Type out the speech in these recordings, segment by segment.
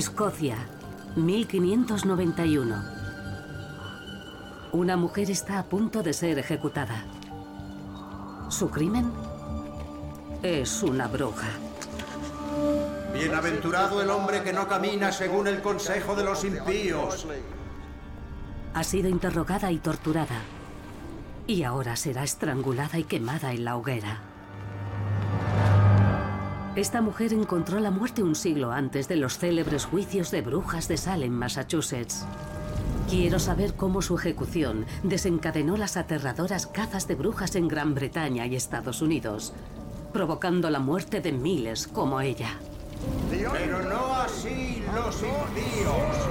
Escocia, 1591. Una mujer está a punto de ser ejecutada. ¿Su crimen? Es una bruja. Bienaventurado el hombre que no camina según el consejo de los impíos. Ha sido interrogada y torturada. Y ahora será estrangulada y quemada en la hoguera. Esta mujer encontró la muerte un siglo antes de los célebres juicios de brujas de Salem, Massachusetts. Quiero saber cómo su ejecución desencadenó las aterradoras cazas de brujas en Gran Bretaña y Estados Unidos, provocando la muerte de miles como ella. Pero no así los impíos.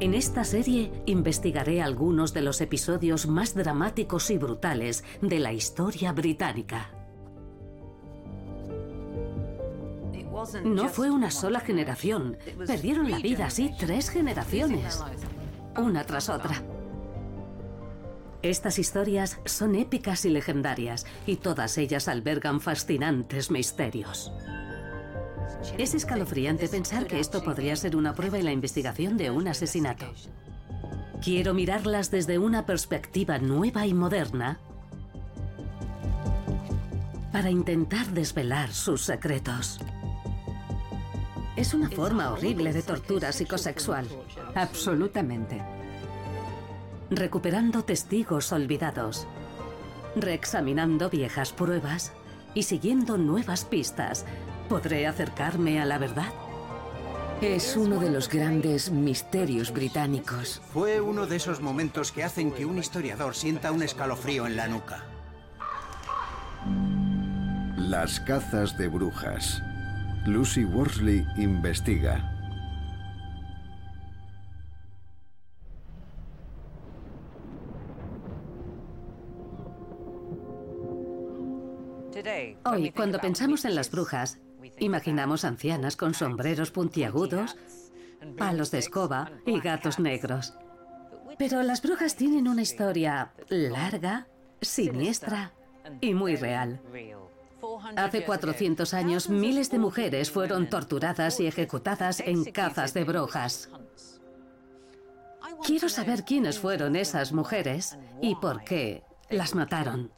En esta serie investigaré algunos de los episodios más dramáticos y brutales de la historia británica. No fue una sola generación. Perdieron la vida así tres generaciones, una tras otra. Estas historias son épicas y legendarias, y todas ellas albergan fascinantes misterios. Es escalofriante pensar que esto podría ser una prueba en la investigación de un asesinato. Quiero mirarlas desde una perspectiva nueva y moderna para intentar desvelar sus secretos. Es una forma horrible de tortura psicosexual. Absolutamente. Recuperando testigos olvidados, reexaminando viejas pruebas y siguiendo nuevas pistas, ¿podré acercarme a la verdad? Es uno de los grandes misterios británicos. Fue uno de esos momentos que hacen que un historiador sienta un escalofrío en la nuca. Las cazas de brujas. Lucy Worsley investiga. Hoy, cuando pensamos en las brujas, imaginamos ancianas con sombreros puntiagudos, palos de escoba y gatos negros. Pero las brujas tienen una historia larga, siniestra y muy real. Hace 400 años, miles de mujeres fueron torturadas y ejecutadas en cazas de brujas. Quiero saber quiénes fueron esas mujeres y por qué las mataron.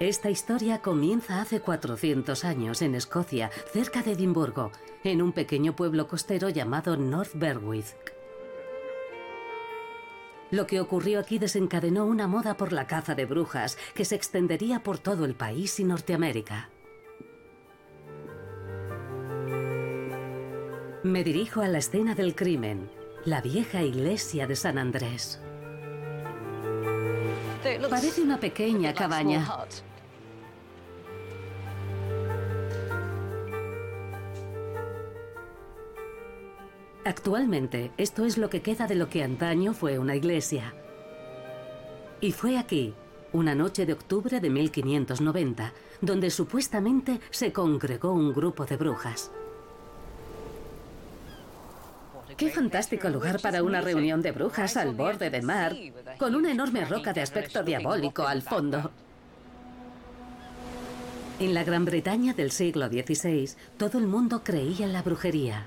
Esta historia comienza hace 400 años en Escocia, cerca de Edimburgo, en un pequeño pueblo costero llamado North Berwick. Lo que ocurrió aquí desencadenó una moda por la caza de brujas que se extendería por todo el país y Norteamérica. Me dirijo a la escena del crimen, la vieja iglesia de San Andrés. Parece una pequeña cabaña. Actualmente, esto es lo que queda de lo que antaño fue una iglesia. Y fue aquí, una noche de octubre de 1590, donde supuestamente se congregó un grupo de brujas. Qué fantástico lugar para una reunión de brujas al borde de mar, con una enorme roca de aspecto diabólico al fondo. En la Gran Bretaña del siglo XVI, todo el mundo creía en la brujería.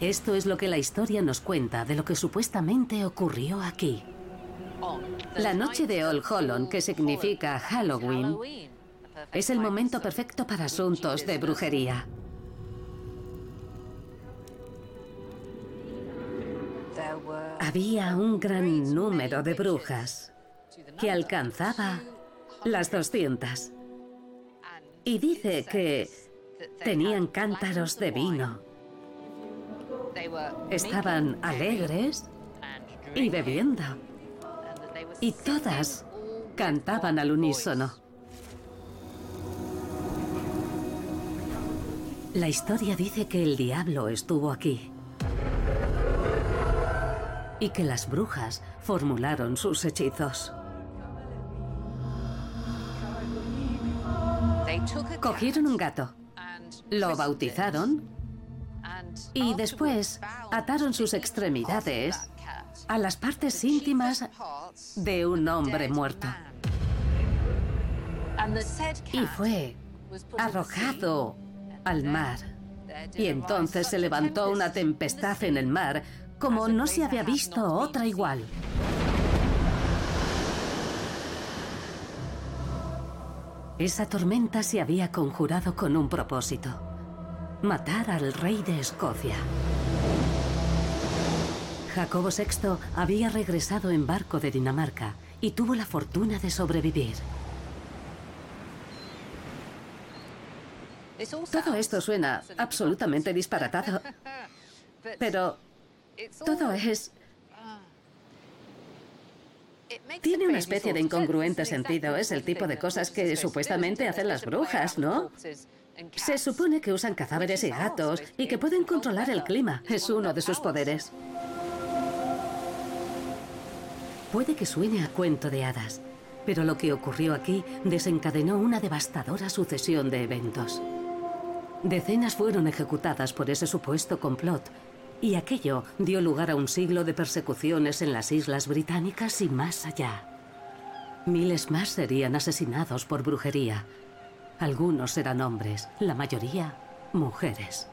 Esto es lo que la historia nos cuenta de lo que supuestamente ocurrió aquí. La noche de All Holland, que significa Halloween, es el momento perfecto para asuntos de brujería. Había un gran número de brujas que alcanzaba las 200. Y dice que tenían cántaros de vino. Estaban alegres y bebiendo. Y todas cantaban al unísono. La historia dice que el diablo estuvo aquí y que las brujas formularon sus hechizos. Cogieron un gato, lo bautizaron y después ataron sus extremidades a las partes íntimas de un hombre muerto. Y fue arrojado al mar. Y entonces se levantó una tempestad en el mar como no se había visto otra igual. Esa tormenta se había conjurado con un propósito. Matar al rey de Escocia. Jacobo VI había regresado en barco de Dinamarca y tuvo la fortuna de sobrevivir. Todo esto suena absolutamente disparatado, pero todo es... Tiene una especie de incongruente sentido. Es el tipo de cosas que supuestamente hacen las brujas, ¿no? Se supone que usan cadáveres y gatos y que pueden controlar el clima. Es uno de sus poderes. Puede que suene a cuento de hadas, pero lo que ocurrió aquí desencadenó una devastadora sucesión de eventos. Decenas fueron ejecutadas por ese supuesto complot y aquello dio lugar a un siglo de persecuciones en las islas británicas y más allá. Miles más serían asesinados por brujería. Algunos eran hombres, la mayoría mujeres.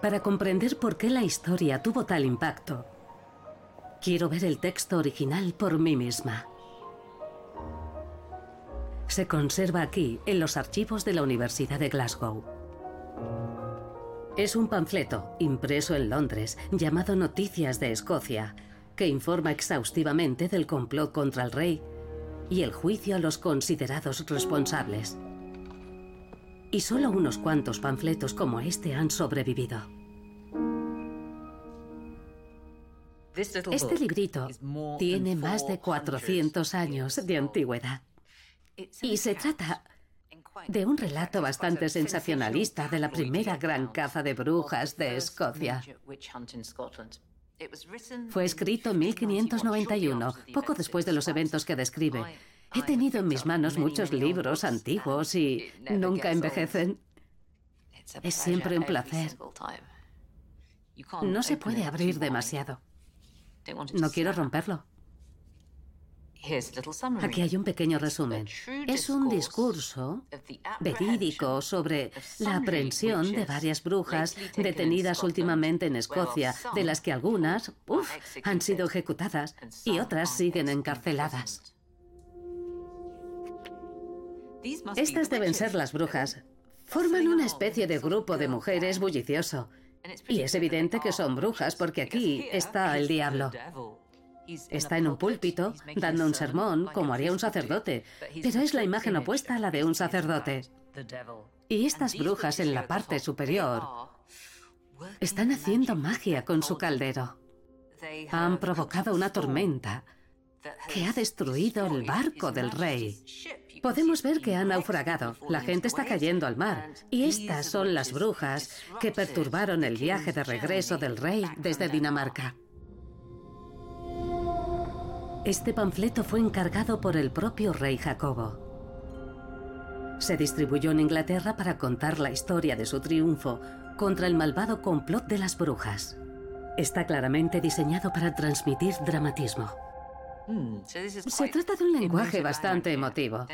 Para comprender por qué la historia tuvo tal impacto, quiero ver el texto original por mí misma. Se conserva aquí, en los archivos de la Universidad de Glasgow. Es un panfleto, impreso en Londres, llamado Noticias de Escocia, que informa exhaustivamente del complot contra el rey y el juicio a los considerados responsables y solo unos cuantos panfletos como este han sobrevivido. Este librito tiene más de 400 años de antigüedad y se trata de un relato bastante sensacionalista de la primera gran caza de brujas de Escocia. Fue escrito en 1591, poco después de los eventos que describe, He tenido en mis manos muchos libros antiguos y nunca envejecen. Es siempre un placer. No se puede abrir demasiado. No quiero romperlo. Aquí hay un pequeño resumen. Es un discurso verídico sobre la aprehensión de varias brujas detenidas últimamente en Escocia, de las que algunas han sido ejecutadas y otras siguen encarceladas. Estas deben ser las brujas. Forman una especie de grupo de mujeres bullicioso. Y es evidente que son brujas porque aquí está el diablo. Está en un púlpito, dando un sermón, como haría un sacerdote, pero es la imagen opuesta a la de un sacerdote. Y estas brujas en la parte superior están haciendo magia con su caldero. Han provocado una tormenta que ha destruido el barco del rey. Podemos ver que ha naufragado, la gente está cayendo al mar, y estas son las brujas que perturbaron el viaje de regreso del rey desde Dinamarca. Este panfleto fue encargado por el propio rey Jacobo. Se distribuyó en Inglaterra para contar la historia de su triunfo contra el malvado complot de las brujas. Está claramente diseñado para transmitir dramatismo. Mm. Se trata de un lenguaje bastante emotivo.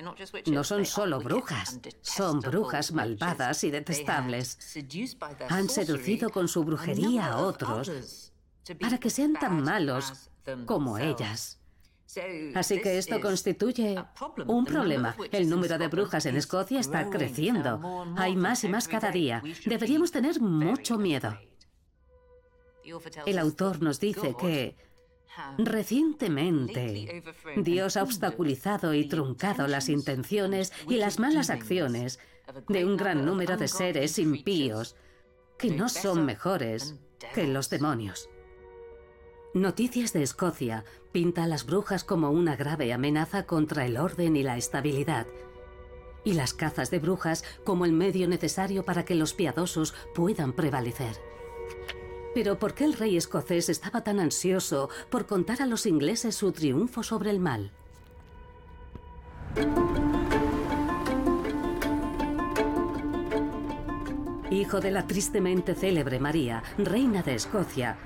No son solo brujas, son brujas malvadas y detestables. Han seducido con su brujería a otros para que sean tan malos como ellas. Así que esto constituye un problema. El número de brujas en Escocia está creciendo. Hay más y más cada día. Deberíamos tener mucho miedo. El autor nos dice que Recientemente, Dios ha obstaculizado y truncado las intenciones y las malas acciones de un gran número de seres impíos que no son mejores que los demonios. Noticias de Escocia pinta a las brujas como una grave amenaza contra el orden y la estabilidad, y las cazas de brujas como el medio necesario para que los piadosos puedan prevalecer. Pero ¿por qué el rey escocés estaba tan ansioso por contar a los ingleses su triunfo sobre el mal? hijo de la tristemente célebre María, reina de Escocia,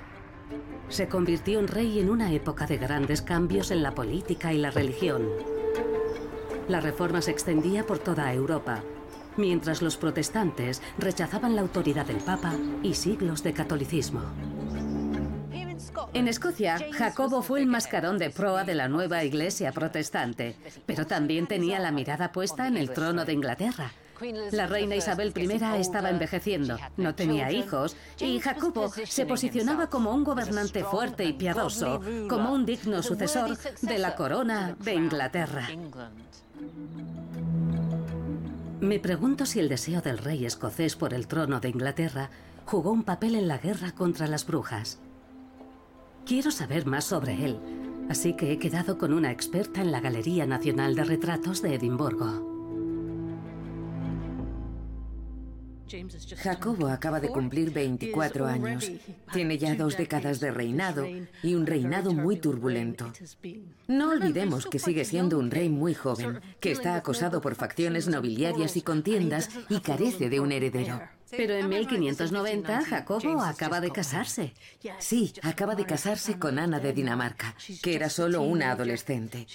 se convirtió en rey en una época de grandes cambios en la política y la religión. La reforma se extendía por toda Europa, mientras los protestantes rechazaban la autoridad del Papa y siglos de catolicismo. En Escocia, Jacobo fue el mascarón de proa de la nueva iglesia protestante, pero también tenía la mirada puesta en el trono de Inglaterra. La reina Isabel I estaba envejeciendo, no tenía hijos, y Jacobo se posicionaba como un gobernante fuerte y piadoso, como un digno sucesor de la corona de Inglaterra. Me pregunto si el deseo del rey escocés por el trono de Inglaterra jugó un papel en la guerra contra las brujas. Quiero saber más sobre él, así que he quedado con una experta en la Galería Nacional de Retratos de Edimburgo. Jacobo acaba de cumplir 24 años. Tiene ya dos décadas de reinado y un reinado muy turbulento. No olvidemos que sigue siendo un rey muy joven, que está acosado por facciones nobiliarias y contiendas y carece de un heredero. Pero en 1590 Jacobo acaba de casarse. Sí, acaba de casarse con Ana de Dinamarca, que era solo una adolescente.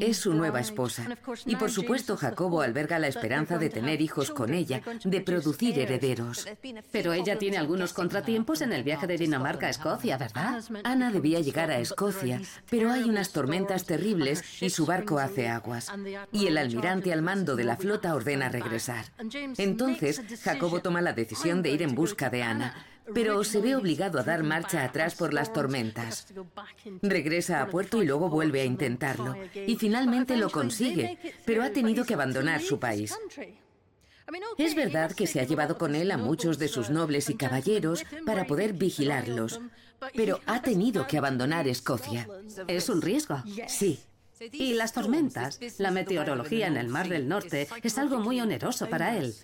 Es su nueva esposa. Y por supuesto Jacobo alberga la esperanza de tener hijos con ella, de producir herederos. Pero ella tiene algunos contratiempos en el viaje de Dinamarca a Escocia, ¿verdad? Ana debía llegar a Escocia, pero hay unas tormentas terribles y su barco hace aguas. Y el almirante al mando de la flota ordena regresar. Entonces Jacobo toma la decisión de ir en busca de Ana, pero se ve obligado a dar marcha atrás por las tormentas. Regresa a puerto y luego vuelve a intentarlo. Y finalmente lo consigue, pero ha tenido que abandonar su país. Es verdad que se ha llevado con él a muchos de sus nobles y caballeros para poder vigilarlos, pero ha tenido que abandonar Escocia. Es un riesgo. Sí, y las tormentas, la meteorología en el Mar del Norte, es algo muy oneroso para él.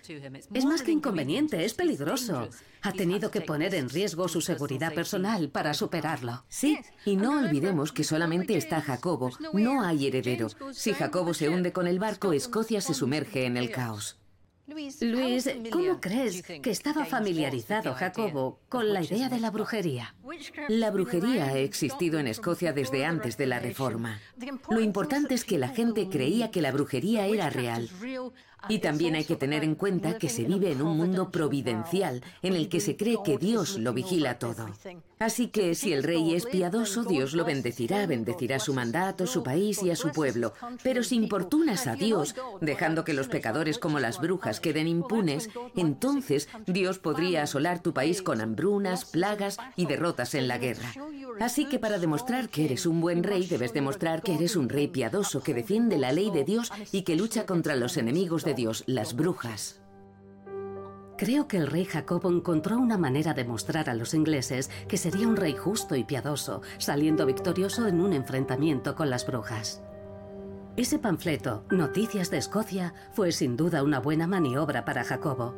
Es más que inconveniente, es peligroso. Ha tenido que poner en riesgo su seguridad personal para superarlo. Sí, y no olvidemos que solamente está Jacobo, no hay heredero. Si Jacobo se hunde con el barco, Escocia se sumerge en el caos. Luis, ¿cómo crees que estaba familiarizado Jacobo con la idea de la brujería? La brujería ha existido en Escocia desde antes de la Reforma. Lo importante es que la gente creía que la brujería era real y también hay que tener en cuenta que se vive en un mundo providencial en el que se cree que Dios lo vigila todo. Así que si el rey es piadoso, Dios lo bendecirá, bendecirá su mandato, su país y a su pueblo. Pero si importunas a Dios, dejando que los pecadores como las brujas queden impunes, entonces Dios podría asolar tu país con hambrunas, plagas y derrotas en la guerra. Así que para demostrar que eres un buen rey, debes demostrar que eres un rey piadoso, que defiende la ley de Dios y que lucha contra los enemigos Dios, las brujas. Creo que el rey Jacobo encontró una manera de mostrar a los ingleses que sería un rey justo y piadoso, saliendo victorioso en un enfrentamiento con las brujas. Ese panfleto, Noticias de Escocia, fue sin duda una buena maniobra para Jacobo.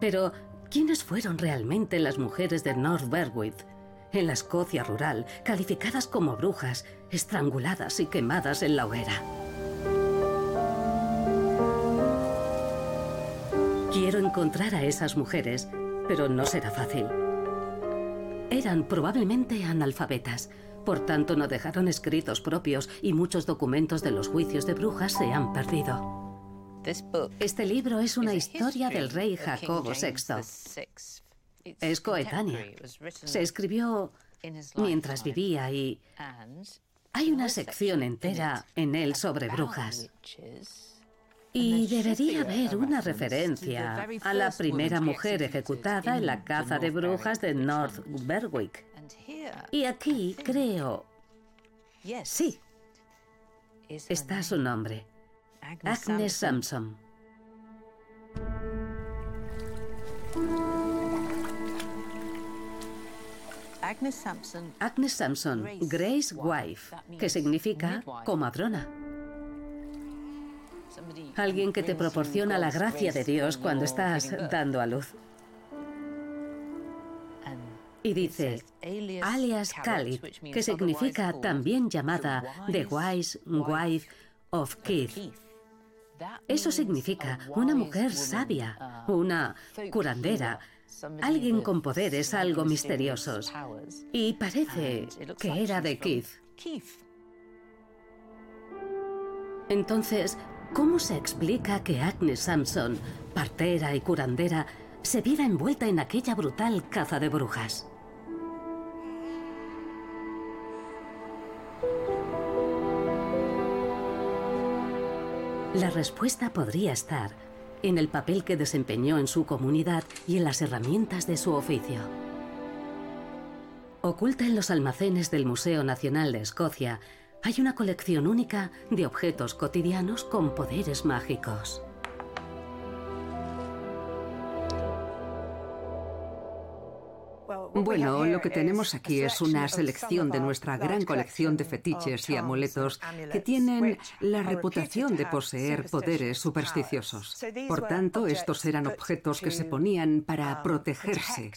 Pero, ¿quiénes fueron realmente las mujeres de North Berwick, en la Escocia rural, calificadas como brujas, estranguladas y quemadas en la hoguera? Quiero encontrar a esas mujeres, pero no será fácil. Eran probablemente analfabetas, por tanto no dejaron escritos propios y muchos documentos de los juicios de brujas se han perdido. Este libro es una historia del rey Jacobo VI. Es coetánea. Se escribió mientras vivía y hay una sección entera en él sobre brujas. Y debería haber una referencia a la primera mujer ejecutada en la caza de brujas de North Berwick. Y aquí creo... Sí. Está su nombre. Agnes Sampson. Agnes Sampson, Grace Wife, que significa comadrona. Alguien que te proporciona la gracia de Dios cuando estás dando a luz. Y dice, alias Khalid, que significa también llamada The Wise Wife of Keith. Eso significa una mujer sabia, una curandera, alguien con poderes algo misteriosos. Y parece que era de Keith. Entonces, ¿cómo se explica que Agnes Sampson, partera y curandera, se viera envuelta en aquella brutal caza de brujas? La respuesta podría estar en el papel que desempeñó en su comunidad y en las herramientas de su oficio. Oculta en los almacenes del Museo Nacional de Escocia hay una colección única de objetos cotidianos con poderes mágicos. Bueno, lo que tenemos aquí es una selección de nuestra gran colección de fetiches y amuletos que tienen la reputación de poseer poderes supersticiosos. Por tanto, estos eran objetos que se ponían para protegerse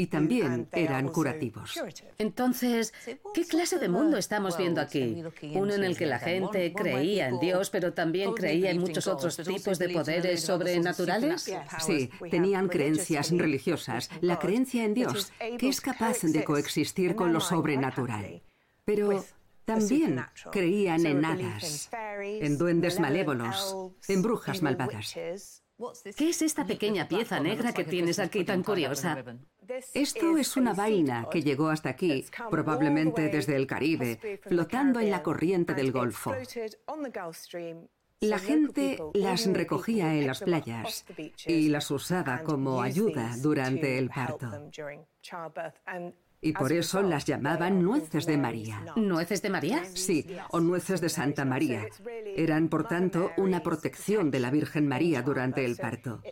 y también eran curativos. Entonces, ¿qué clase de mundo estamos viendo aquí? Uno en el que la gente creía en Dios, pero también creía en muchos otros tipos de poderes sobrenaturales. Sí, tenían creencias religiosas, la creencia en Dios, que es capaz de coexistir con lo sobrenatural. Pero también creían en hadas, en duendes malévolos, en brujas malvadas. ¿Qué es esta pequeña pieza negra que tienes aquí tan curiosa? Esto es una vaina que llegó hasta aquí, probablemente desde el Caribe, flotando en la corriente del Golfo. La gente las recogía en las playas y las usaba como ayuda durante el parto. Y por eso las llamaban nueces de María. ¿Nueces de María? Sí, o nueces de Santa María. Eran, por tanto, una protección de la Virgen María durante el parto.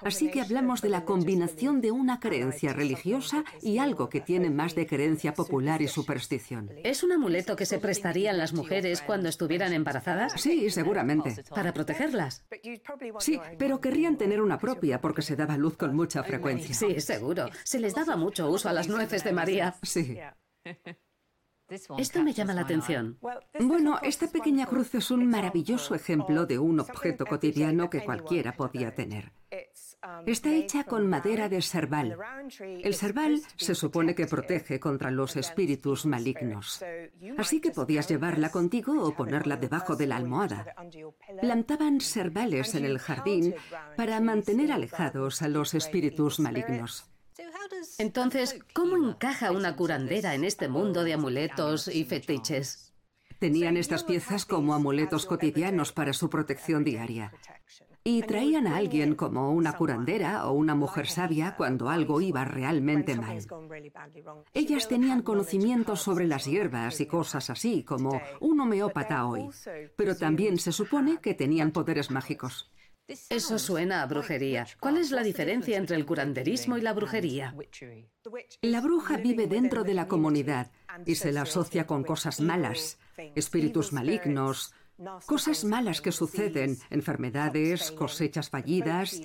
Así que hablamos de la combinación de una creencia religiosa y algo que tiene más de creencia popular y superstición. ¿Es un amuleto que se prestarían las mujeres cuando estuvieran embarazadas? Sí, seguramente. ¿Para protegerlas? Sí, pero querrían tener una propia porque se daba luz con mucha frecuencia. Sí, seguro. Se les daba mucho uso a las nueces de María. Sí. Esto me llama la atención. Bueno, esta pequeña cruz es un maravilloso ejemplo de un objeto cotidiano que cualquiera podía tener. Está hecha con madera de serval. El serval se supone que protege contra los espíritus malignos. Así que podías llevarla contigo o ponerla debajo de la almohada. Plantaban servales en el jardín para mantener alejados a los espíritus malignos. Entonces, ¿cómo encaja una curandera en este mundo de amuletos y fetiches? Tenían estas piezas como amuletos cotidianos para su protección diaria. Y traían a alguien como una curandera o una mujer sabia cuando algo iba realmente mal. Ellas tenían conocimientos sobre las hierbas y cosas así, como un homeópata hoy, pero también se supone que tenían poderes mágicos. Eso suena a brujería. ¿Cuál es la diferencia entre el curanderismo y la brujería? La bruja vive dentro de la comunidad y se la asocia con cosas malas, espíritus malignos, cosas malas que suceden, enfermedades, cosechas fallidas,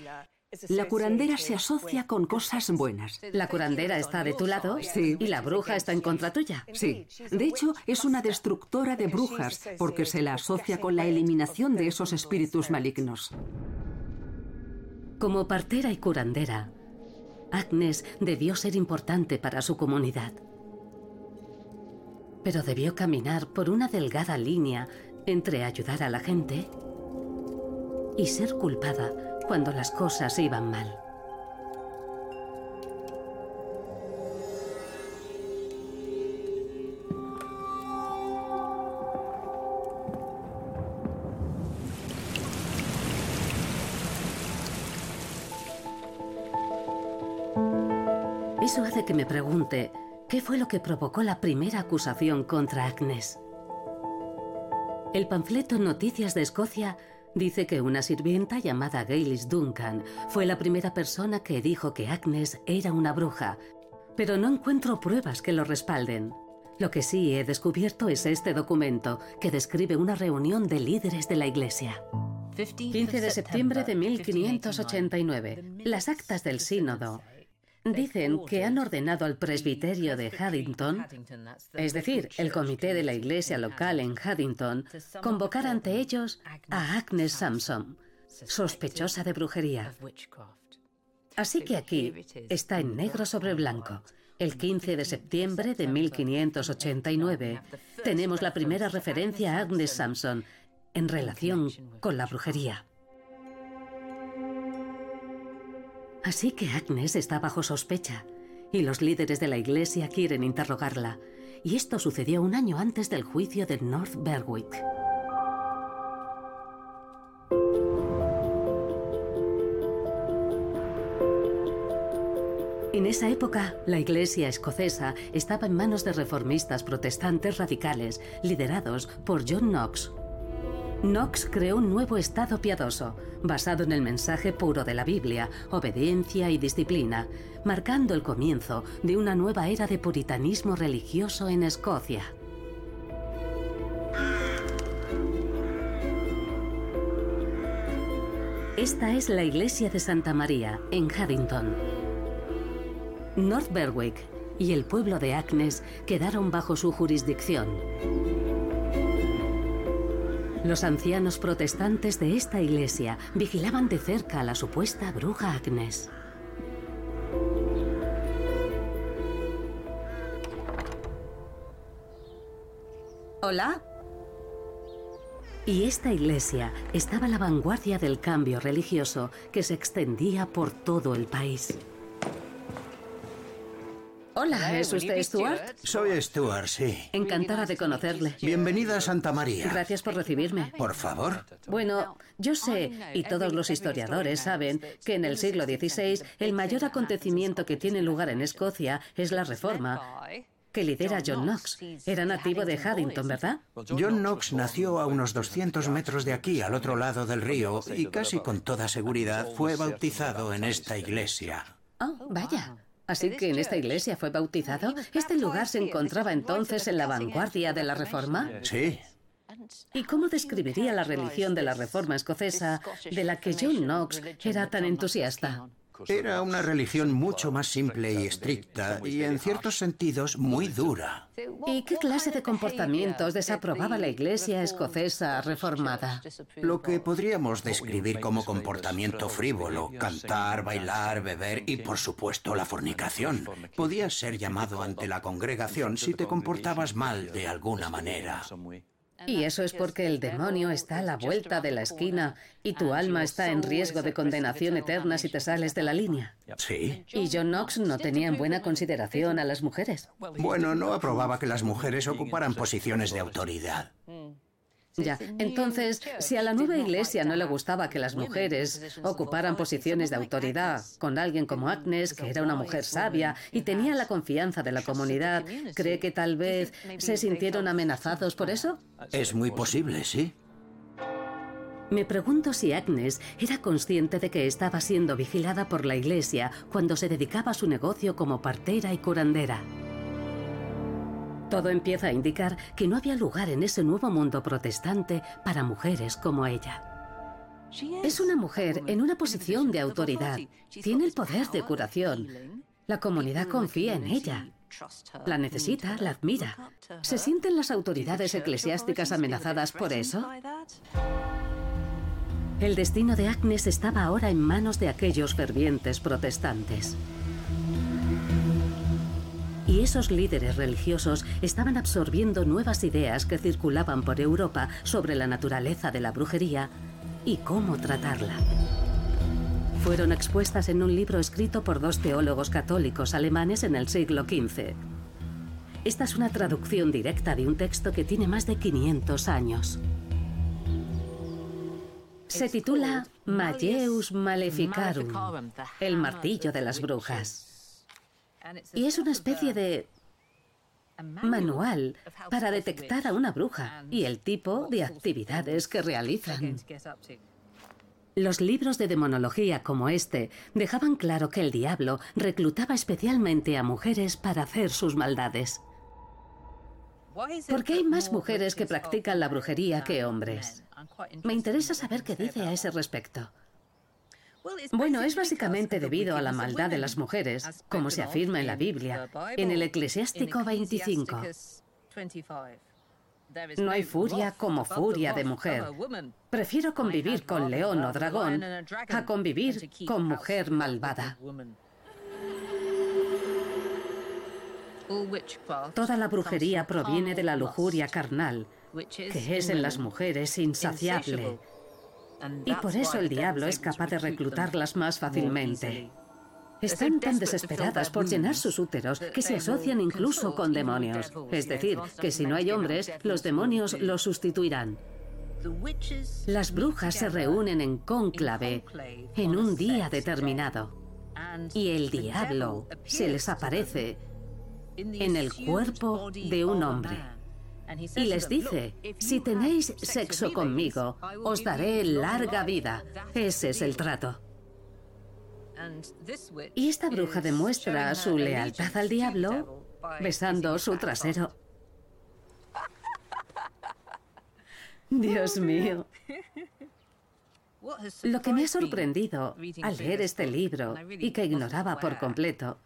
la curandera se asocia con cosas buenas. ¿La curandera está de tu lado? Sí. ¿Y la bruja está en contra tuya? Sí. De hecho, es una destructora de brujas porque se la asocia con la eliminación de esos espíritus malignos. Como partera y curandera, Agnes debió ser importante para su comunidad. Pero debió caminar por una delgada línea entre ayudar a la gente y ser culpada cuando las cosas iban mal. Eso hace que me pregunte, ¿qué fue lo que provocó la primera acusación contra Agnes? El panfleto Noticias de Escocia dice que una sirvienta llamada Gaylis Duncan fue la primera persona que dijo que Agnes era una bruja, pero no encuentro pruebas que lo respalden. Lo que sí he descubierto es este documento que describe una reunión de líderes de la iglesia. 15 de septiembre de 1589. Las actas del sínodo Dicen que han ordenado al presbiterio de Haddington, es decir, el comité de la iglesia local en Haddington, convocar ante ellos a Agnes Sampson, sospechosa de brujería. Así que aquí está en negro sobre blanco. El 15 de septiembre de 1589 tenemos la primera referencia a Agnes Sampson en relación con la brujería. Así que Agnes está bajo sospecha y los líderes de la iglesia quieren interrogarla. Y esto sucedió un año antes del juicio de North Berwick. En esa época, la iglesia escocesa estaba en manos de reformistas protestantes radicales, liderados por John Knox, Knox creó un nuevo estado piadoso, basado en el mensaje puro de la Biblia, obediencia y disciplina, marcando el comienzo de una nueva era de puritanismo religioso en Escocia. Esta es la iglesia de Santa María, en Haddington. North Berwick y el pueblo de Agnes quedaron bajo su jurisdicción. Los ancianos protestantes de esta iglesia vigilaban de cerca a la supuesta bruja Agnes. ¿Hola? Y esta iglesia estaba a la vanguardia del cambio religioso que se extendía por todo el país. Hola, ¿es usted Stuart? Soy Stuart, sí. Encantada de conocerle. Bienvenida a Santa María. Gracias por recibirme. Por favor. Bueno, yo sé, y todos los historiadores saben, que en el siglo XVI el mayor acontecimiento que tiene lugar en Escocia es la Reforma que lidera John Knox. Era nativo de Haddington, ¿verdad? John Knox nació a unos 200 metros de aquí, al otro lado del río, y casi con toda seguridad fue bautizado en esta iglesia. Oh, vaya. Así que en esta iglesia fue bautizado. ¿Este lugar se encontraba entonces en la vanguardia de la Reforma? Sí. ¿Y cómo describiría la religión de la Reforma escocesa de la que John Knox era tan entusiasta? Era una religión mucho más simple y estricta y en ciertos sentidos muy dura. ¿Y qué clase de comportamientos desaprobaba la Iglesia escocesa reformada? Lo que podríamos describir como comportamiento frívolo, cantar, bailar, beber y por supuesto la fornicación. Podías ser llamado ante la congregación si te comportabas mal de alguna manera. Y eso es porque el demonio está a la vuelta de la esquina y tu alma está en riesgo de condenación eterna si te sales de la línea. Sí. Y John Knox no tenía en buena consideración a las mujeres. Bueno, no aprobaba que las mujeres ocuparan posiciones de autoridad. Ya, entonces, si a la nueva iglesia no le gustaba que las mujeres ocuparan posiciones de autoridad con alguien como Agnes, que era una mujer sabia y tenía la confianza de la comunidad, ¿cree que tal vez se sintieron amenazados por eso? Es muy posible, sí. Me pregunto si Agnes era consciente de que estaba siendo vigilada por la iglesia cuando se dedicaba a su negocio como partera y curandera. Todo empieza a indicar que no había lugar en ese nuevo mundo protestante para mujeres como ella. Es una mujer en una posición de autoridad. Tiene el poder de curación. La comunidad confía en ella. La necesita, la admira. ¿Se sienten las autoridades eclesiásticas amenazadas por eso? El destino de Agnes estaba ahora en manos de aquellos fervientes protestantes. Y esos líderes religiosos estaban absorbiendo nuevas ideas que circulaban por Europa sobre la naturaleza de la brujería y cómo tratarla. Fueron expuestas en un libro escrito por dos teólogos católicos alemanes en el siglo XV. Esta es una traducción directa de un texto que tiene más de 500 años. Se titula Malleus Maleficarum, el martillo de las brujas. Y es una especie de manual para detectar a una bruja y el tipo de actividades que realizan. Los libros de demonología como este dejaban claro que el diablo reclutaba especialmente a mujeres para hacer sus maldades. ¿Por qué hay más mujeres que practican la brujería que hombres? Me interesa saber qué dice a ese respecto. Bueno, es básicamente debido a la maldad de las mujeres, como se afirma en la Biblia, en el Eclesiástico 25. No hay furia como furia de mujer. Prefiero convivir con león o dragón a convivir con mujer malvada. Toda la brujería proviene de la lujuria carnal, que es en las mujeres insaciable. Y por eso el diablo es capaz de reclutarlas más fácilmente. Están tan desesperadas por llenar sus úteros que se asocian incluso con demonios. Es decir, que si no hay hombres, los demonios los sustituirán. Las brujas se reúnen en cónclave en un día determinado. Y el diablo se les aparece en el cuerpo de un hombre. Y les dice, si tenéis sexo conmigo, os daré larga vida. Ese es el trato. Y esta bruja demuestra su lealtad al diablo besando su trasero. Dios mío. Lo que me ha sorprendido al leer este libro y que ignoraba por completo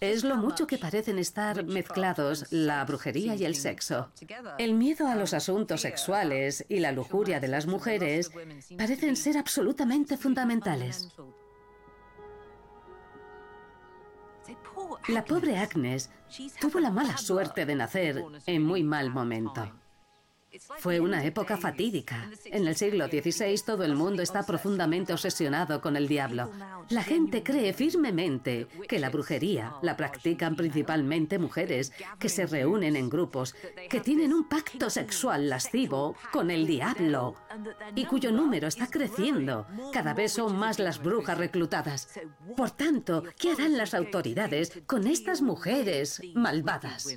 es lo mucho que parecen estar mezclados la brujería y el sexo. El miedo a los asuntos sexuales y la lujuria de las mujeres parecen ser absolutamente fundamentales. La pobre Agnes tuvo la mala suerte de nacer en muy mal momento. Fue una época fatídica. En el siglo XVI todo el mundo está profundamente obsesionado con el diablo. La gente cree firmemente que la brujería la practican principalmente mujeres que se reúnen en grupos, que tienen un pacto sexual lascivo con el diablo y cuyo número está creciendo. Cada vez son más las brujas reclutadas. Por tanto, ¿qué harán las autoridades con estas mujeres malvadas?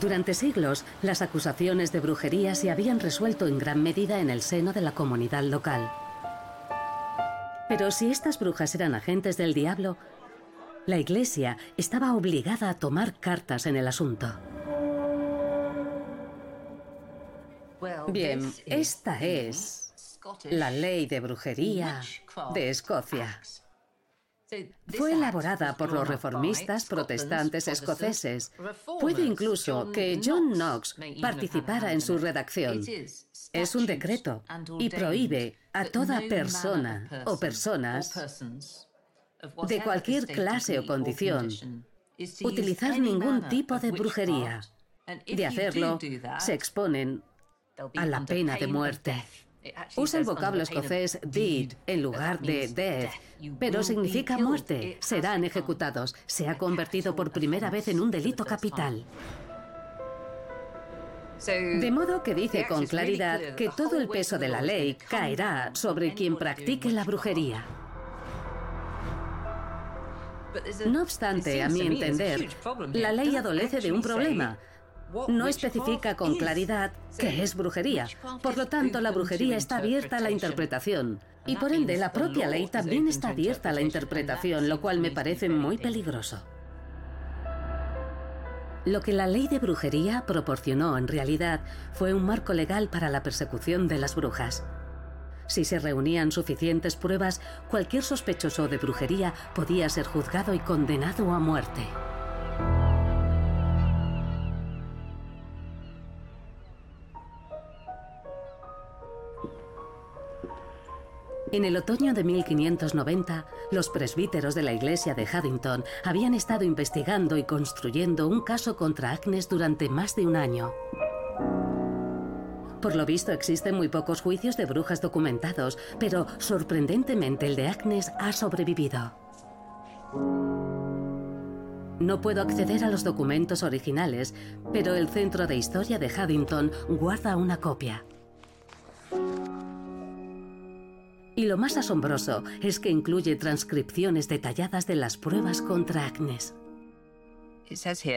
Durante siglos, las acusaciones de brujería se habían resuelto en gran medida en el seno de la comunidad local. Pero si estas brujas eran agentes del diablo, la Iglesia estaba obligada a tomar cartas en el asunto. Bien, esta es la ley de brujería de Escocia. Fue elaborada por los reformistas protestantes escoceses. Puede incluso que John Knox participara en su redacción. Es un decreto y prohíbe a toda persona o personas de cualquier clase o condición utilizar ningún tipo de brujería. De hacerlo, se exponen a la pena de muerte. Usa el vocablo escocés deed en lugar de death, pero significa muerte. Serán ejecutados. Se ha convertido por primera vez en un delito capital. De modo que dice con claridad que todo el peso de la ley caerá sobre quien practique la brujería. No obstante, a mi entender, la ley adolece de un problema, no especifica con claridad qué es brujería. Por lo tanto, la brujería está abierta a la interpretación. Y por ende, la propia ley también está abierta a la interpretación, lo cual me parece muy peligroso. Lo que la ley de brujería proporcionó en realidad fue un marco legal para la persecución de las brujas. Si se reunían suficientes pruebas, cualquier sospechoso de brujería podía ser juzgado y condenado a muerte. En el otoño de 1590, los presbíteros de la iglesia de Haddington habían estado investigando y construyendo un caso contra Agnes durante más de un año. Por lo visto existen muy pocos juicios de brujas documentados, pero sorprendentemente el de Agnes ha sobrevivido. No puedo acceder a los documentos originales, pero el Centro de Historia de Haddington guarda una copia. Y lo más asombroso es que incluye transcripciones detalladas de las pruebas contra Agnes.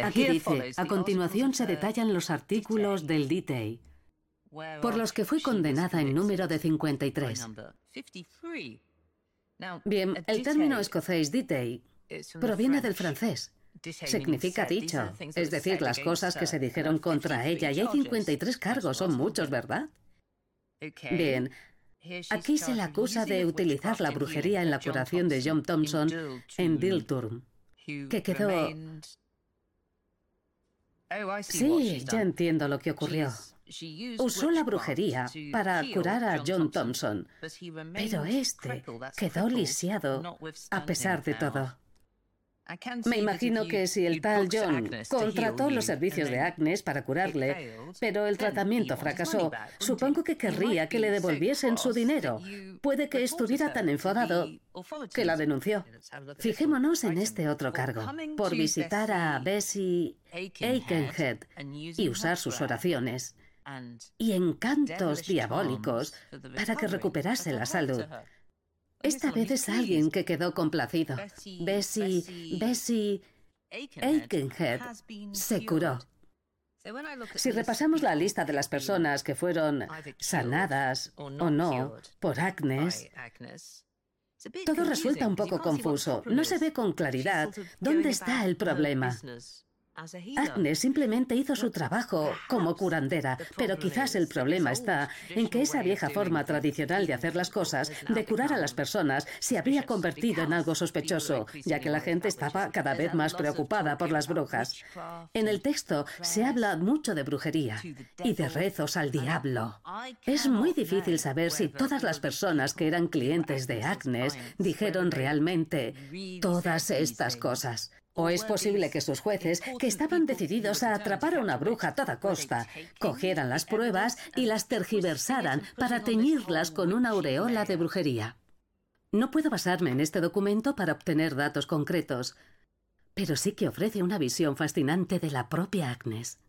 Aquí dice, a continuación se detallan los artículos del D-Day, por los que fue condenada en número de 53. Bien, el término escocés D-Day proviene del francés. Significa dicho, es decir, las cosas que se dijeron contra ella, y hay 53 cargos, son muchos, ¿verdad? Bien, Aquí se la acusa de utilizar la brujería en la curación de John Thompson en Dilturm, que quedó... Sí, ya entiendo lo que ocurrió. Usó la brujería para curar a John Thompson, pero este quedó lisiado a pesar de todo. Me imagino que si el tal John contrató los servicios de Agnes para curarle, pero el tratamiento fracasó, supongo que querría que le devolviesen su dinero. Puede que estuviera tan enfadado que la denunció. Fijémonos en este otro cargo, por visitar a Bessie Aikenhead y usar sus oraciones y encantos diabólicos para que recuperase la salud. Esta vez es alguien que quedó complacido. Bessie, Bessie Aikenhead se curó. Si repasamos la lista de las personas que fueron sanadas o no por Agnes, todo resulta un poco confuso. No se ve con claridad dónde está el problema. Agnes simplemente hizo su trabajo como curandera, pero quizás el problema está en que esa vieja forma tradicional de hacer las cosas, de curar a las personas, se había convertido en algo sospechoso, ya que la gente estaba cada vez más preocupada por las brujas. En el texto se habla mucho de brujería y de rezos al diablo. Es muy difícil saber si todas las personas que eran clientes de Agnes dijeron realmente todas estas cosas. ¿O es posible que sus jueces, que estaban decididos a atrapar a una bruja a toda costa, cogieran las pruebas y las tergiversaran para teñirlas con una aureola de brujería? No puedo basarme en este documento para obtener datos concretos, pero sí que ofrece una visión fascinante de la propia Agnes.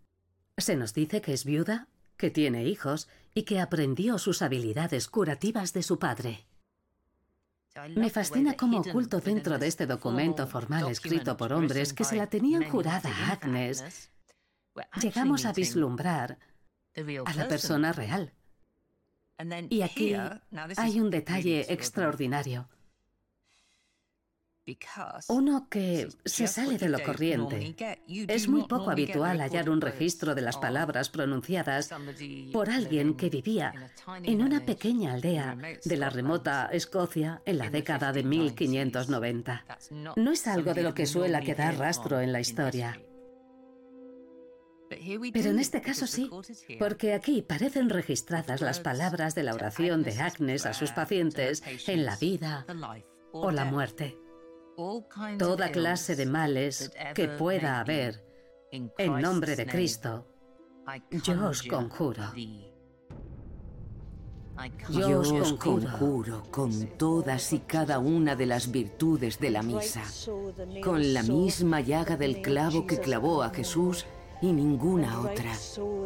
Se nos dice que es viuda, que tiene hijos y que aprendió sus habilidades curativas de su padre. Me fascina cómo oculto dentro de este documento formal escrito por hombres que se la tenían jurada a Agnes, llegamos a vislumbrar a la persona real. Y aquí hay un detalle extraordinario. Uno que se sale de lo corriente. Es muy poco habitual hallar un registro de las palabras pronunciadas por alguien que vivía en una pequeña aldea de la remota Escocia en la década de 1590. No es algo de lo que suele quedar rastro en la historia. Pero en este caso sí, porque aquí parecen registradas las palabras de la oración de Agnes a sus pacientes en la vida o la muerte toda clase de males que pueda haber, en nombre de Cristo, yo os conjuro. Yo os conjuro con todas y cada una de las virtudes de la misa, con la misma llaga del clavo que clavó a Jesús y ninguna otra,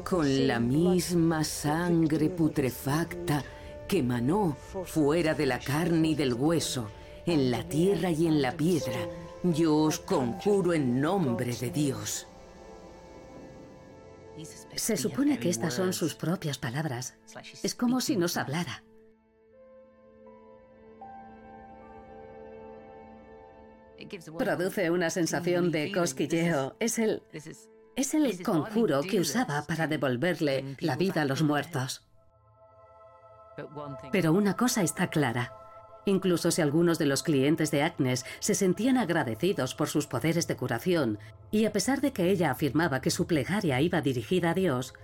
con la misma sangre putrefacta que manó fuera de la carne y del hueso, en la tierra y en la piedra, yo os conjuro en nombre de Dios. Se supone que estas son sus propias palabras. Es como si nos hablara. Produce una sensación de cosquilleo. Es el, es el conjuro que usaba para devolverle la vida a los muertos. Pero una cosa está clara. Incluso si algunos de los clientes de Agnes se sentían agradecidos por sus poderes de curación, y a pesar de que ella afirmaba que su plegaria iba dirigida a Dios,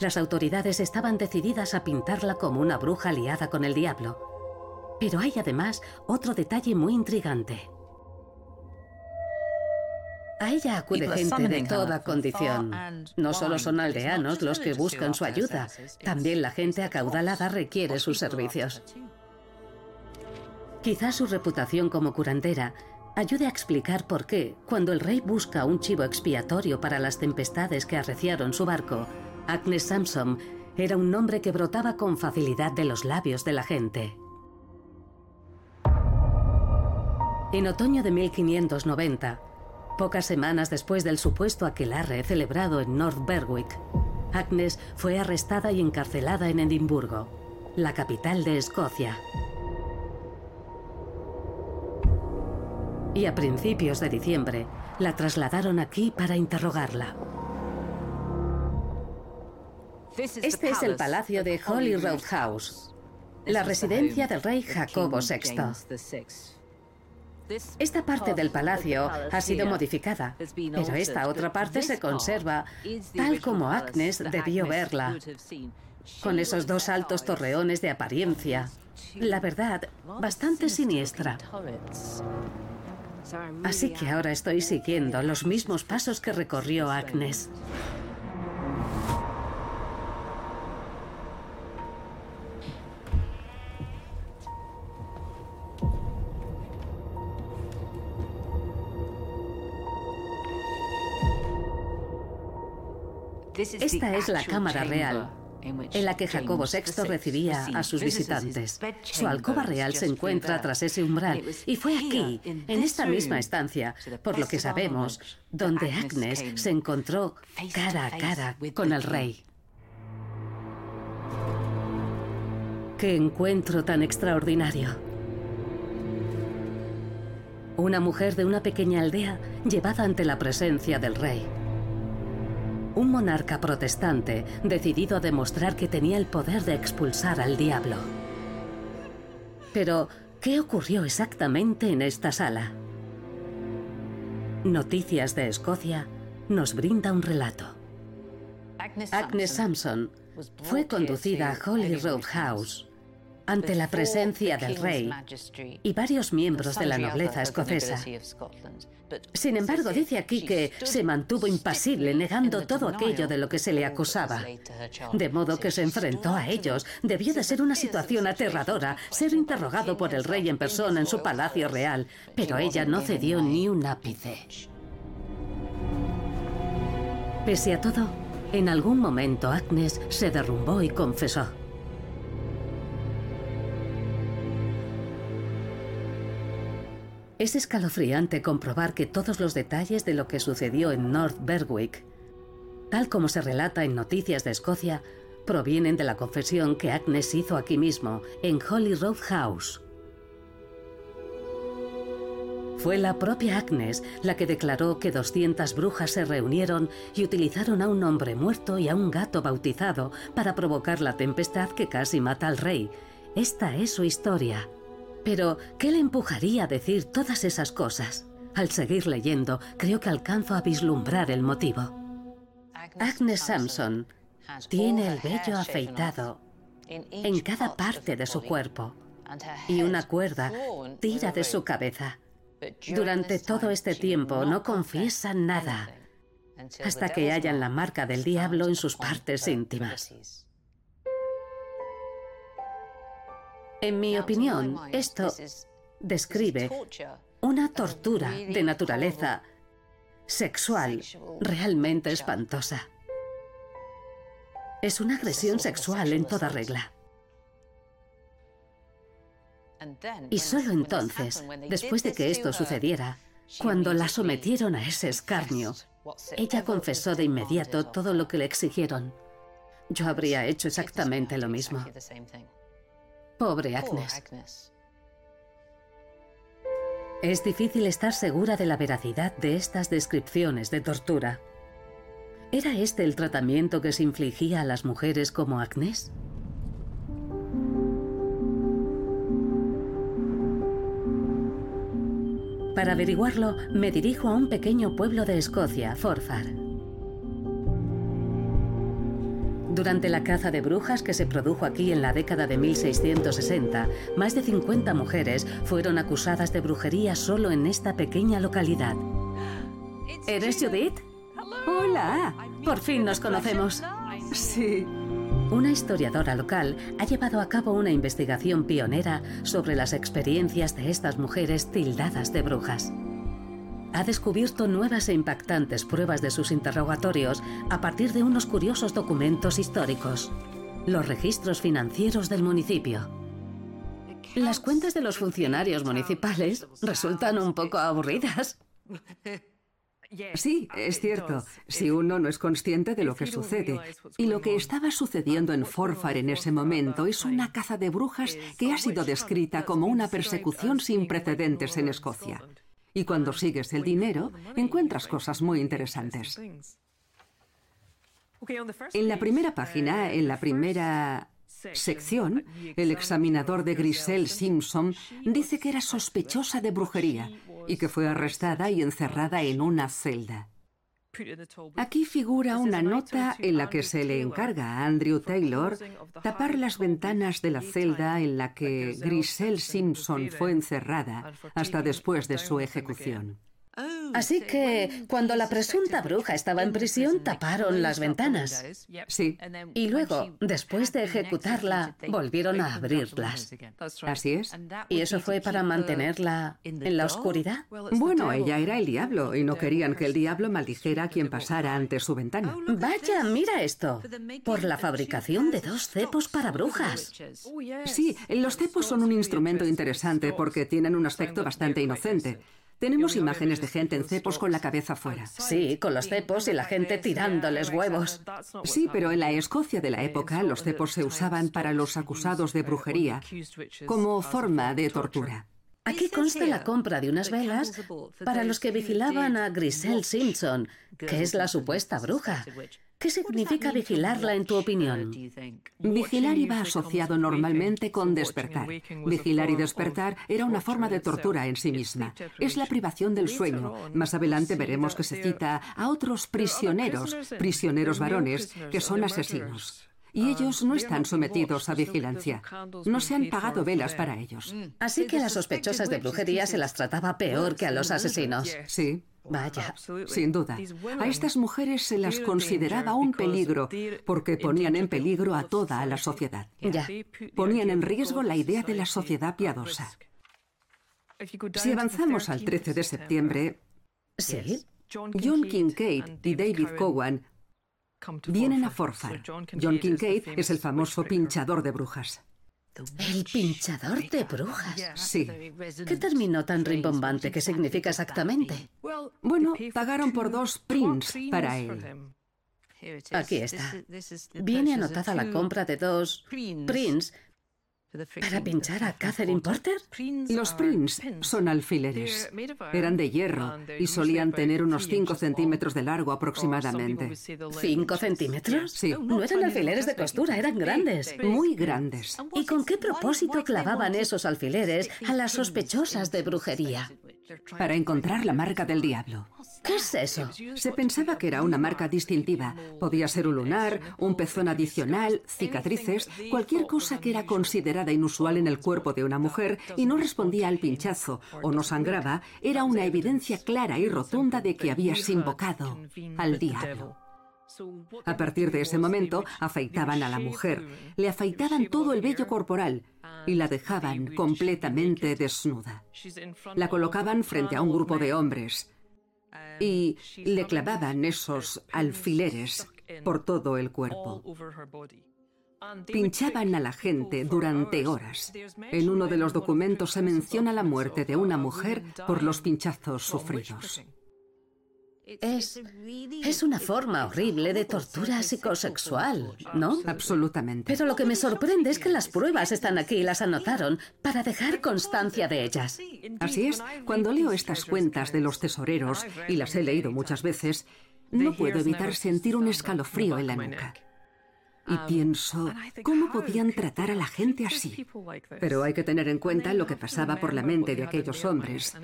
las autoridades estaban decididas a pintarla como una bruja aliada con el diablo. Pero hay además otro detalle muy intrigante. A ella acude gente de toda condición. No solo son aldeanos los que buscan su ayuda, también la gente acaudalada requiere sus servicios. Quizás su reputación como curandera ayude a explicar por qué, cuando el rey busca un chivo expiatorio para las tempestades que arreciaron su barco, Agnes Sampson era un nombre que brotaba con facilidad de los labios de la gente. En otoño de 1590, pocas semanas después del supuesto aquelarre celebrado en North Berwick, Agnes fue arrestada y encarcelada en Edimburgo, la capital de Escocia. Y a principios de diciembre la trasladaron aquí para interrogarla. Este es el palacio de Holyrood House. la residencia del rey Jacobo VI. Esta parte del palacio ha sido modificada, pero esta otra parte se conserva tal como Agnes debió verla, con esos dos altos torreones de apariencia. La verdad, bastante siniestra. Así que ahora estoy siguiendo los mismos pasos que recorrió Agnes. Esta es la cámara real en la que Jacobo VI recibía a sus visitantes. Su alcoba real se encuentra tras ese umbral y fue aquí, en esta misma estancia, por lo que sabemos, donde Agnes se encontró cara a cara con el rey. ¡Qué encuentro tan extraordinario! Una mujer de una pequeña aldea llevada ante la presencia del rey un monarca protestante decidido a demostrar que tenía el poder de expulsar al diablo. Pero, ¿qué ocurrió exactamente en esta sala? Noticias de Escocia nos brinda un relato. Agnes Sampson fue conducida a Holy Road House ante la presencia del rey y varios miembros de la nobleza escocesa. Sin embargo, dice aquí que se mantuvo impasible negando todo aquello de lo que se le acusaba. De modo que se enfrentó a ellos. Debió de ser una situación aterradora ser interrogado por el rey en persona en su palacio real, pero ella no cedió ni un ápice. Pese a todo, en algún momento Agnes se derrumbó y confesó. Es escalofriante comprobar que todos los detalles de lo que sucedió en North Berwick, tal como se relata en Noticias de Escocia, provienen de la confesión que Agnes hizo aquí mismo, en Holy Road House. Fue la propia Agnes la que declaró que 200 brujas se reunieron y utilizaron a un hombre muerto y a un gato bautizado para provocar la tempestad que casi mata al rey. Esta es su historia. Pero, ¿qué le empujaría a decir todas esas cosas? Al seguir leyendo, creo que alcanzo a vislumbrar el motivo. Agnes Sampson tiene el vello afeitado en cada parte de su cuerpo y una cuerda tira de su cabeza. Durante todo este tiempo no confiesa nada hasta que hallan la marca del diablo en sus partes íntimas. En mi opinión, esto describe una tortura de naturaleza sexual realmente espantosa. Es una agresión sexual en toda regla. Y solo entonces, después de que esto sucediera, cuando la sometieron a ese escarnio, ella confesó de inmediato todo lo que le exigieron. Yo habría hecho exactamente lo mismo. Pobre Agnes. Es difícil estar segura de la veracidad de estas descripciones de tortura. ¿Era este el tratamiento que se infligía a las mujeres como Agnes? Para averiguarlo, me dirijo a un pequeño pueblo de Escocia, Forfar. Durante la caza de brujas que se produjo aquí en la década de 1660, más de 50 mujeres fueron acusadas de brujería solo en esta pequeña localidad. ¿Eres Judith? Hola. Por fin nos conocemos. Sí. Una historiadora local ha llevado a cabo una investigación pionera sobre las experiencias de estas mujeres tildadas de brujas ha descubierto nuevas e impactantes pruebas de sus interrogatorios a partir de unos curiosos documentos históricos, los registros financieros del municipio. Las cuentas de los funcionarios municipales resultan un poco aburridas. Sí, es cierto, si uno no es consciente de lo que sucede. Y lo que estaba sucediendo en Forfar en ese momento es una caza de brujas que ha sido descrita como una persecución sin precedentes en Escocia. Y cuando sigues el dinero, encuentras cosas muy interesantes. En la primera página, en la primera sección, el examinador de Griselle Simpson dice que era sospechosa de brujería y que fue arrestada y encerrada en una celda. Aquí figura una nota en la que se le encarga a Andrew Taylor tapar las ventanas de la celda en la que Griselle Simpson fue encerrada hasta después de su ejecución. Así que cuando la presunta bruja estaba en prisión, taparon las ventanas. Sí. Y luego, después de ejecutarla, volvieron a abrirlas. Así es. ¿Y eso fue para mantenerla en la oscuridad? Bueno, ella era el diablo y no querían que el diablo maldijera a quien pasara ante su ventana. Vaya, mira esto. Por la fabricación de dos cepos para brujas. Sí, los cepos son un instrumento interesante porque tienen un aspecto bastante inocente. Tenemos imágenes de gente en cepos con la cabeza fuera. Sí, con los cepos y la gente tirándoles huevos. Sí, pero en la Escocia de la época los cepos se usaban para los acusados de brujería como forma de tortura. Aquí consta la compra de unas velas para los que vigilaban a Griselle Simpson, que es la supuesta bruja. ¿Qué significa vigilarla en tu opinión? Vigilar iba asociado normalmente con despertar. Vigilar y despertar era una forma de tortura en sí misma. Es la privación del sueño. Más adelante veremos que se cita a otros prisioneros, prisioneros varones, que son asesinos. Y ellos no están sometidos a vigilancia. No se han pagado velas para ellos. Así que a las sospechosas de brujería se las trataba peor que a los asesinos. Sí. Vaya. Sin duda. A estas mujeres se las consideraba un peligro porque ponían en peligro a toda la sociedad. Ya. Ponían en riesgo la idea de la sociedad piadosa. Si avanzamos al 13 de septiembre, ¿Sí? John Kincaid y David Cowan vienen a Forfar. John Kincaid es el famoso pinchador de brujas. El pinchador de brujas. Sí. ¿Qué término tan rimbombante que significa exactamente? Bueno, pagaron por dos prints para él. Aquí está. Viene anotada la compra de dos prints para pinchar a Catherine Porter. Los prints son alfileres. Eran de hierro y solían tener unos 5 centímetros de largo aproximadamente. ¿Cinco centímetros? Sí. No eran alfileres de costura, eran grandes. Muy grandes. ¿Y con qué propósito clavaban esos alfileres a las sospechosas de brujería? Para encontrar la marca del diablo. ¿Qué es eso? Se pensaba que era una marca distintiva. Podía ser un lunar, un pezón adicional, cicatrices, cualquier cosa que era considerada inusual en el cuerpo de una mujer y no respondía al pinchazo o no sangraba, era una evidencia clara y rotunda de que habías invocado al diablo. A partir de ese momento, afeitaban a la mujer, le afeitaban todo el vello corporal y la dejaban completamente desnuda. La colocaban frente a un grupo de hombres y le clavaban esos alfileres por todo el cuerpo. Pinchaban a la gente durante horas. En uno de los documentos se menciona la muerte de una mujer por los pinchazos sufridos. Es, es una forma horrible de tortura psicosexual, ¿no? Absolutamente. Pero lo que me sorprende es que las pruebas están aquí y las anotaron para dejar constancia de ellas. Así es, cuando leo estas cuentas de los tesoreros, y las he leído muchas veces, no puedo evitar sentir un escalofrío en la nuca. Y pienso, ¿cómo podían tratar a la gente así? Pero hay que tener en cuenta lo que pasaba por la mente de aquellos hombres.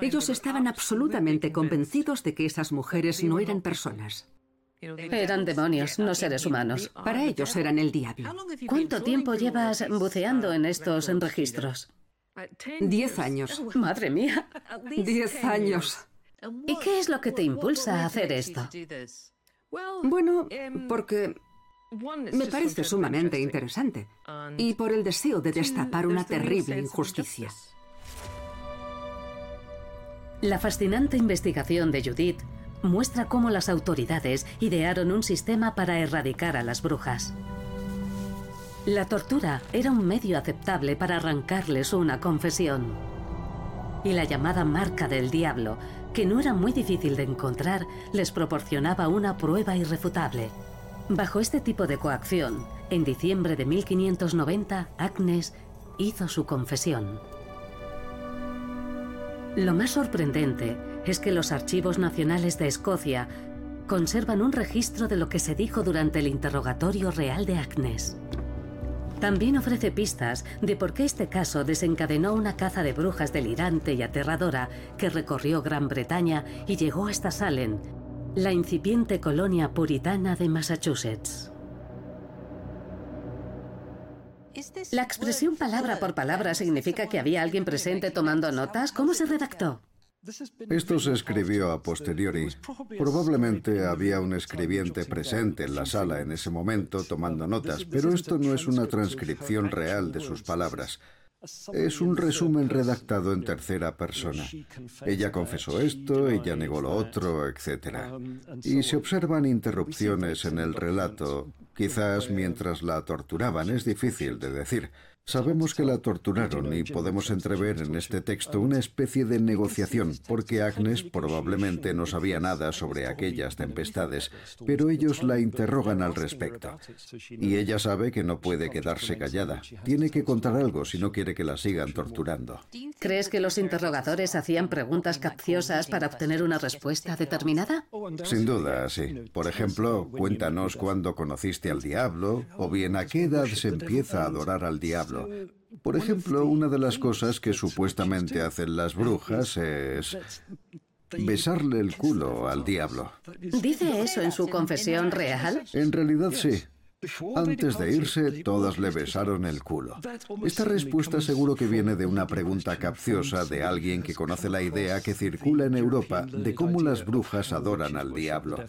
Ellos estaban absolutamente convencidos de que esas mujeres no eran personas. Eran demonios, no seres humanos. Para ellos eran el diablo. ¿Cuánto tiempo llevas buceando en estos registros? Diez años. Madre mía. Diez años. ¿Y qué es lo que te impulsa a hacer esto? Bueno, porque me parece sumamente interesante. Y por el deseo de destapar una terrible injusticia. La fascinante investigación de Judith muestra cómo las autoridades idearon un sistema para erradicar a las brujas. La tortura era un medio aceptable para arrancarles una confesión. Y la llamada marca del diablo, que no era muy difícil de encontrar, les proporcionaba una prueba irrefutable. Bajo este tipo de coacción, en diciembre de 1590, Agnes hizo su confesión. Lo más sorprendente es que los archivos nacionales de Escocia conservan un registro de lo que se dijo durante el interrogatorio real de Agnes. También ofrece pistas de por qué este caso desencadenó una caza de brujas delirante y aterradora que recorrió Gran Bretaña y llegó hasta Salem, la incipiente colonia puritana de Massachusetts. La expresión palabra por palabra significa que había alguien presente tomando notas. ¿Cómo se redactó? Esto se escribió a posteriori. Probablemente había un escribiente presente en la sala en ese momento tomando notas, pero esto no es una transcripción real de sus palabras. Es un resumen redactado en tercera persona. Ella confesó esto, ella negó lo otro, etc. Y se observan interrupciones en el relato, quizás mientras la torturaban, es difícil de decir. Sabemos que la torturaron y podemos entrever en este texto una especie de negociación, porque Agnes probablemente no sabía nada sobre aquellas tempestades, pero ellos la interrogan al respecto. Y ella sabe que no puede quedarse callada. Tiene que contar algo si no quiere que la sigan torturando. ¿Crees que los interrogadores hacían preguntas capciosas para obtener una respuesta determinada? Sin duda, sí. Por ejemplo, cuéntanos cuándo conociste al diablo, o bien a qué edad se empieza a adorar al diablo por ejemplo, una de las cosas que supuestamente hacen las brujas es besarle el culo al diablo. ¿Dice eso en su confesión real? En realidad sí. Antes de irse, todas le besaron el culo. Esta respuesta seguro que viene de una pregunta capciosa de alguien que conoce la idea que circula en Europa de cómo las brujas adoran al diablo.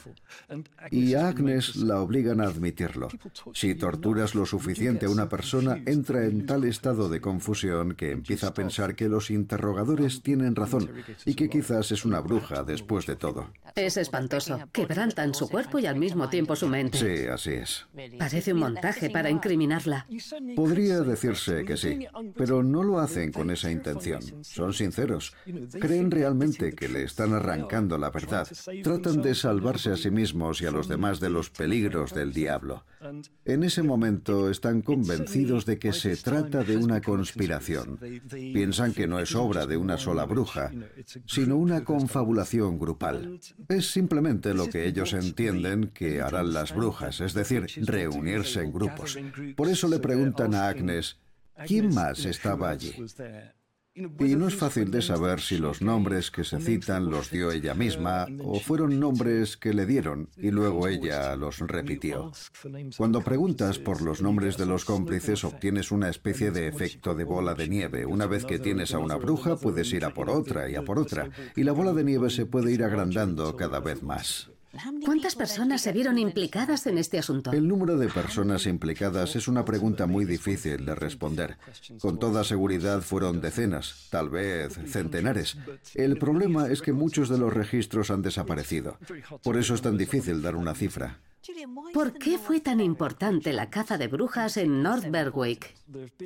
Y a Agnes la obligan a admitirlo. Si torturas lo suficiente a una persona, entra en tal estado de confusión que empieza a pensar que los interrogadores tienen razón y que quizás es una bruja después de todo. Es espantoso. Quebrantan su cuerpo y al mismo tiempo su mente. Sí, así es. Parece un montaje para incriminarla. Podría decirse que sí, pero no lo hacen con esa intención. Son sinceros. Creen realmente que le están arrancando la verdad. Tratan de salvarse a sí mismos y a los demás de los peligros del diablo. En ese momento están convencidos de que se trata de una conspiración. Piensan que no es obra de una sola bruja, sino una confabulación grupal. Es simplemente lo que ellos entienden que harán las brujas, es decir, reunirse en grupos. Por eso le preguntan a Agnes, ¿quién más estaba allí? Y no es fácil de saber si los nombres que se citan los dio ella misma o fueron nombres que le dieron y luego ella los repitió. Cuando preguntas por los nombres de los cómplices obtienes una especie de efecto de bola de nieve. Una vez que tienes a una bruja puedes ir a por otra y a por otra y la bola de nieve se puede ir agrandando cada vez más. ¿Cuántas personas se vieron implicadas en este asunto? El número de personas implicadas es una pregunta muy difícil de responder. Con toda seguridad fueron decenas, tal vez centenares. El problema es que muchos de los registros han desaparecido. Por eso es tan difícil dar una cifra. ¿Por qué fue tan importante la caza de brujas en North Berwick?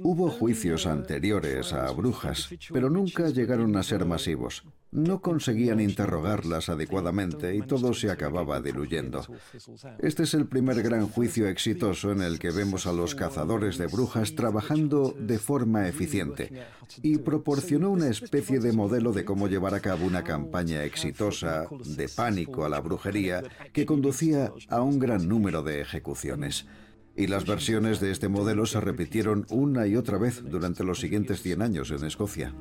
Hubo juicios anteriores a brujas, pero nunca llegaron a ser masivos. No conseguían interrogarlas adecuadamente y todo se acababa diluyendo. Este es el primer gran juicio exitoso en el que vemos a los cazadores de brujas trabajando de forma eficiente y proporcionó una especie de modelo de cómo llevar a cabo una campaña exitosa de pánico a la brujería que conducía a un gran número de ejecuciones. Y las versiones de este modelo se repitieron una y otra vez durante los siguientes 100 años en Escocia.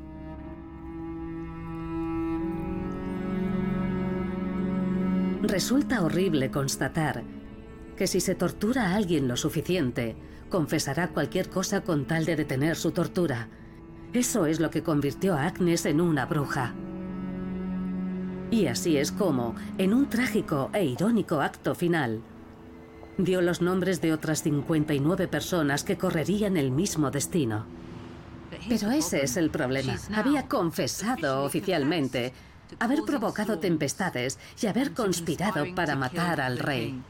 Resulta horrible constatar que si se tortura a alguien lo suficiente, confesará cualquier cosa con tal de detener su tortura. Eso es lo que convirtió a Agnes en una bruja. Y así es como, en un trágico e irónico acto final, dio los nombres de otras 59 personas que correrían el mismo destino. Pero ese es el problema. Había confesado oficialmente haber provocado tempestades y haber conspirado para matar al rey.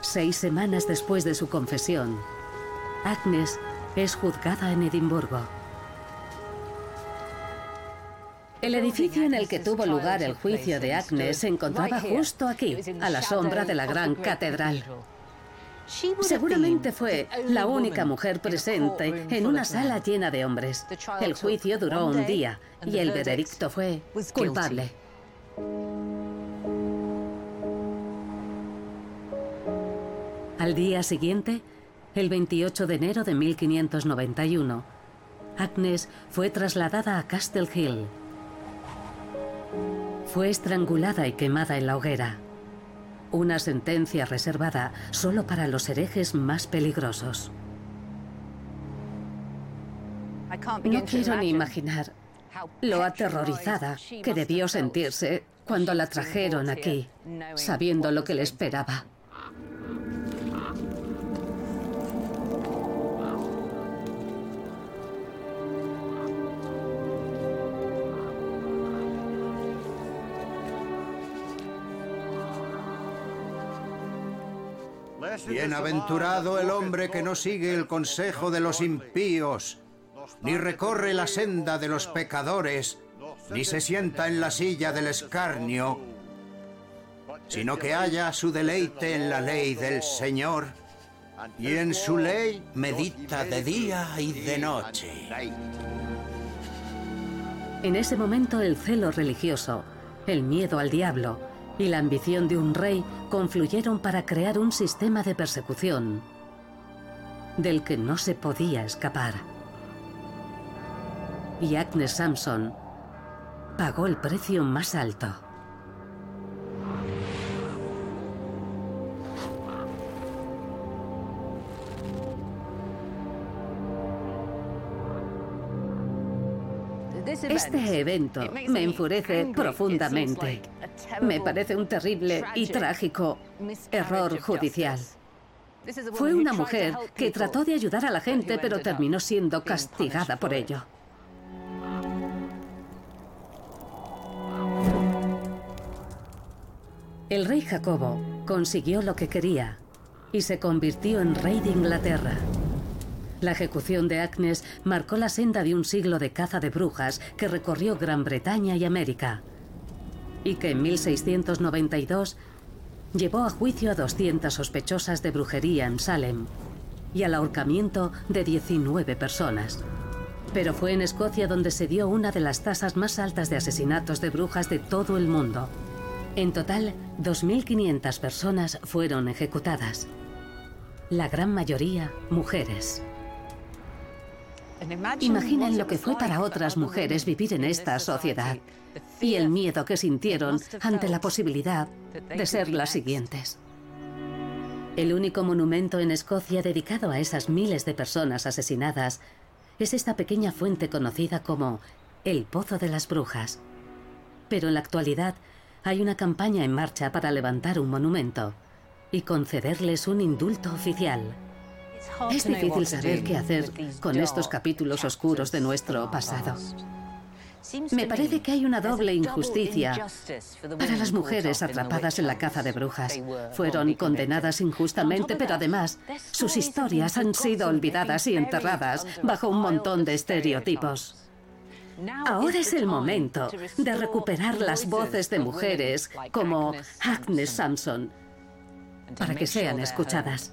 Seis semanas después de su confesión, Agnes es juzgada en Edimburgo. El edificio en el que tuvo lugar el juicio de Agnes se encontraba justo aquí, a la sombra de la gran catedral. Seguramente fue la única mujer presente en una sala llena de hombres. El juicio duró un día y el veredicto fue culpable. Al día siguiente, el 28 de enero de 1591, Agnes fue trasladada a Castle Hill. Fue estrangulada y quemada en la hoguera. Una sentencia reservada solo para los herejes más peligrosos. No quiero ni imaginar lo aterrorizada que debió sentirse cuando la trajeron aquí, sabiendo lo que le esperaba. Bienaventurado el hombre que no sigue el consejo de los impíos, ni recorre la senda de los pecadores, ni se sienta en la silla del escarnio, sino que haya su deleite en la ley del Señor, y en su ley medita de día y de noche. En ese momento el celo religioso, el miedo al diablo y la ambición de un rey confluyeron para crear un sistema de persecución del que no se podía escapar. Y Agnes Sampson pagó el precio más alto. Este evento me enfurece profundamente. Me parece un terrible y trágico error judicial. Fue una mujer que trató de ayudar a la gente, pero terminó siendo castigada por ello. El rey Jacobo consiguió lo que quería y se convirtió en rey de Inglaterra. La ejecución de Agnes marcó la senda de un siglo de caza de brujas que recorrió Gran Bretaña y América, y que en 1692 llevó a juicio a 200 sospechosas de brujería en Salem y al ahorcamiento de 19 personas. Pero fue en Escocia donde se dio una de las tasas más altas de asesinatos de brujas de todo el mundo. En total, 2.500 personas fueron ejecutadas, la gran mayoría mujeres. Imaginen lo que fue para otras mujeres vivir en esta sociedad y el miedo que sintieron ante la posibilidad de ser las siguientes. El único monumento en Escocia dedicado a esas miles de personas asesinadas es esta pequeña fuente conocida como el Pozo de las Brujas. Pero en la actualidad hay una campaña en marcha para levantar un monumento y concederles un indulto oficial. Es difícil saber qué hacer con estos capítulos oscuros de nuestro pasado. Me parece que hay una doble injusticia para las mujeres atrapadas en la caza de brujas. Fueron condenadas injustamente, pero además sus historias han sido olvidadas y enterradas bajo un montón de estereotipos. Ahora es el momento de recuperar las voces de mujeres como Agnes Sampson para que sean escuchadas.